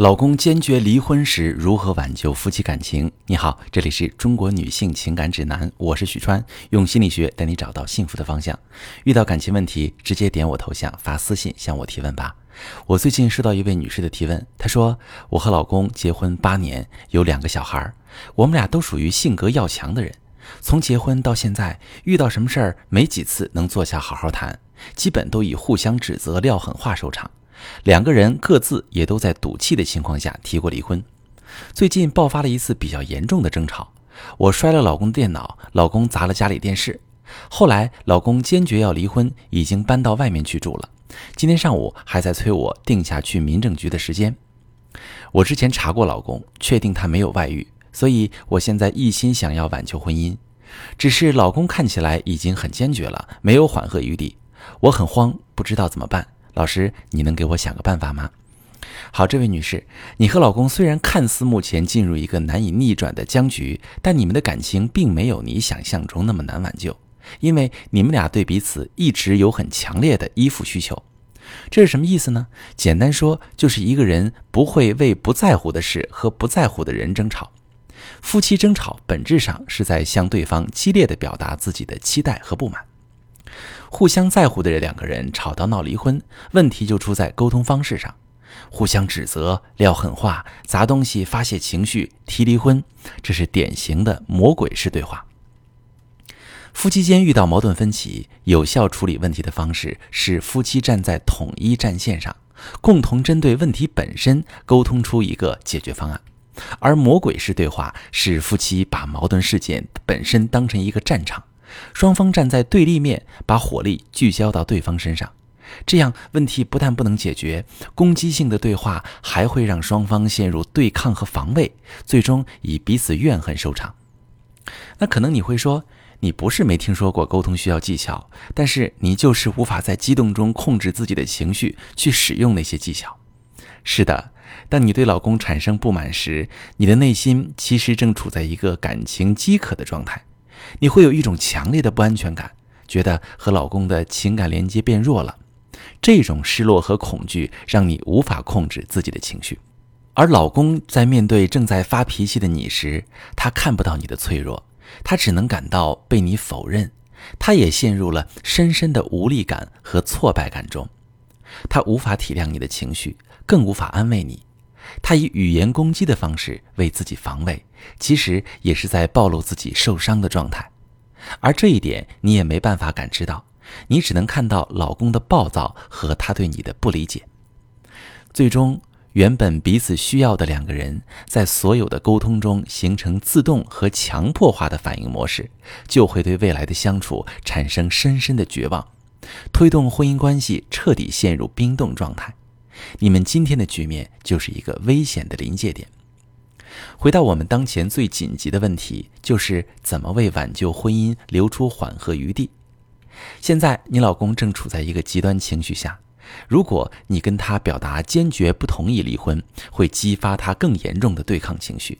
老公坚决离婚时如何挽救夫妻感情？你好，这里是中国女性情感指南，我是许川，用心理学带你找到幸福的方向。遇到感情问题，直接点我头像发私信向我提问吧。我最近收到一位女士的提问，她说我和老公结婚八年，有两个小孩，我们俩都属于性格要强的人，从结婚到现在，遇到什么事儿没几次能坐下好好谈，基本都以互相指责、撂狠话收场。两个人各自也都在赌气的情况下提过离婚。最近爆发了一次比较严重的争吵，我摔了老公的电脑，老公砸了家里电视。后来老公坚决要离婚，已经搬到外面去住了。今天上午还在催我定下去民政局的时间。我之前查过老公，确定他没有外遇，所以我现在一心想要挽救婚姻。只是老公看起来已经很坚决了，没有缓和余地，我很慌，不知道怎么办。老师，你能给我想个办法吗？好，这位女士，你和老公虽然看似目前进入一个难以逆转的僵局，但你们的感情并没有你想象中那么难挽救，因为你们俩对彼此一直有很强烈的依附需求。这是什么意思呢？简单说，就是一个人不会为不在乎的事和不在乎的人争吵。夫妻争吵本质上是在向对方激烈的表达自己的期待和不满。互相在乎的这两个人吵到闹离婚，问题就出在沟通方式上，互相指责、撂狠话、砸东西发泄情绪、提离婚，这是典型的魔鬼式对话。夫妻间遇到矛盾分歧，有效处理问题的方式是夫妻站在统一战线上，共同针对问题本身沟通出一个解决方案。而魔鬼式对话是夫妻把矛盾事件本身当成一个战场。双方站在对立面，把火力聚焦到对方身上，这样问题不但不能解决，攻击性的对话还会让双方陷入对抗和防卫，最终以彼此怨恨收场。那可能你会说，你不是没听说过沟通需要技巧，但是你就是无法在激动中控制自己的情绪，去使用那些技巧。是的，当你对老公产生不满时，你的内心其实正处在一个感情饥渴的状态。你会有一种强烈的不安全感，觉得和老公的情感连接变弱了。这种失落和恐惧让你无法控制自己的情绪，而老公在面对正在发脾气的你时，他看不到你的脆弱，他只能感到被你否认，他也陷入了深深的无力感和挫败感中，他无法体谅你的情绪，更无法安慰你。他以语言攻击的方式为自己防卫，其实也是在暴露自己受伤的状态，而这一点你也没办法感知到，你只能看到老公的暴躁和他对你的不理解。最终，原本彼此需要的两个人，在所有的沟通中形成自动和强迫化的反应模式，就会对未来的相处产生深深的绝望，推动婚姻关系彻底陷入冰冻状态。你们今天的局面就是一个危险的临界点。回到我们当前最紧急的问题，就是怎么为挽救婚姻留出缓和余地。现在你老公正处在一个极端情绪下，如果你跟他表达坚决不同意离婚，会激发他更严重的对抗情绪。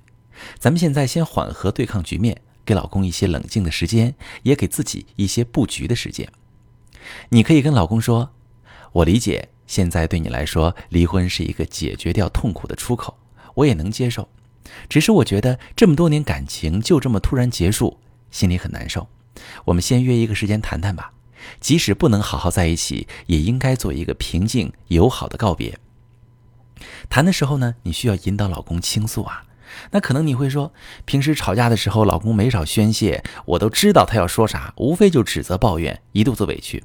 咱们现在先缓和对抗局面，给老公一些冷静的时间，也给自己一些布局的时间。你可以跟老公说：“我理解。”现在对你来说，离婚是一个解决掉痛苦的出口，我也能接受。只是我觉得这么多年感情就这么突然结束，心里很难受。我们先约一个时间谈谈吧，即使不能好好在一起，也应该做一个平静友好的告别。谈的时候呢，你需要引导老公倾诉啊。那可能你会说，平时吵架的时候，老公没少宣泄，我都知道他要说啥，无非就指责抱怨，一肚子委屈。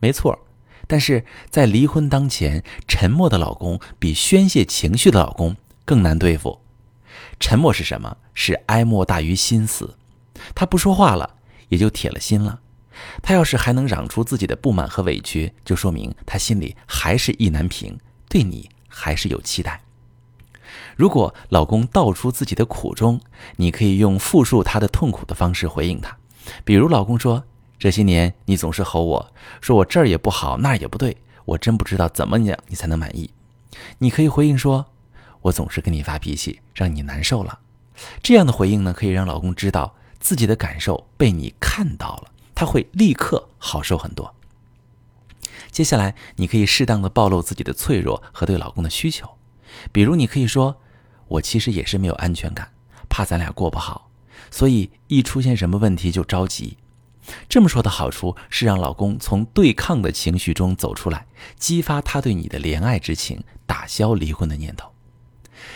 没错。但是在离婚当前，沉默的老公比宣泄情绪的老公更难对付。沉默是什么？是哀莫大于心死。他不说话了，也就铁了心了。他要是还能嚷出自己的不满和委屈，就说明他心里还是意难平，对你还是有期待。如果老公道出自己的苦衷，你可以用复述他的痛苦的方式回应他，比如老公说。这些年，你总是吼我说我这儿也不好，那儿也不对，我真不知道怎么讲你才能满意。你可以回应说：“我总是跟你发脾气，让你难受了。”这样的回应呢，可以让老公知道自己的感受被你看到了，他会立刻好受很多。接下来，你可以适当的暴露自己的脆弱和对老公的需求，比如，你可以说：“我其实也是没有安全感，怕咱俩过不好，所以一出现什么问题就着急。”这么说的好处是让老公从对抗的情绪中走出来，激发他对你的怜爱之情，打消离婚的念头。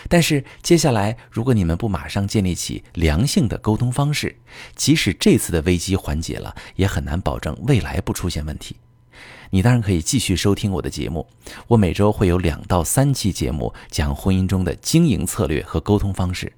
但是接下来，如果你们不马上建立起良性的沟通方式，即使这次的危机缓解了，也很难保证未来不出现问题。你当然可以继续收听我的节目，我每周会有两到三期节目讲婚姻中的经营策略和沟通方式。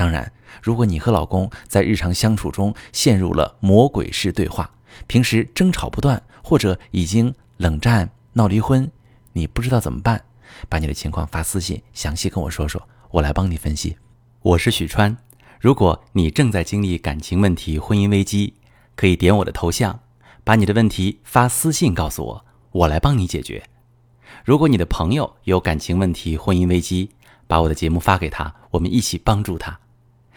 当然，如果你和老公在日常相处中陷入了魔鬼式对话，平时争吵不断，或者已经冷战闹离婚，你不知道怎么办，把你的情况发私信，详细跟我说说，我来帮你分析。我是许川，如果你正在经历感情问题、婚姻危机，可以点我的头像，把你的问题发私信告诉我，我来帮你解决。如果你的朋友有感情问题、婚姻危机，把我的节目发给他，我们一起帮助他。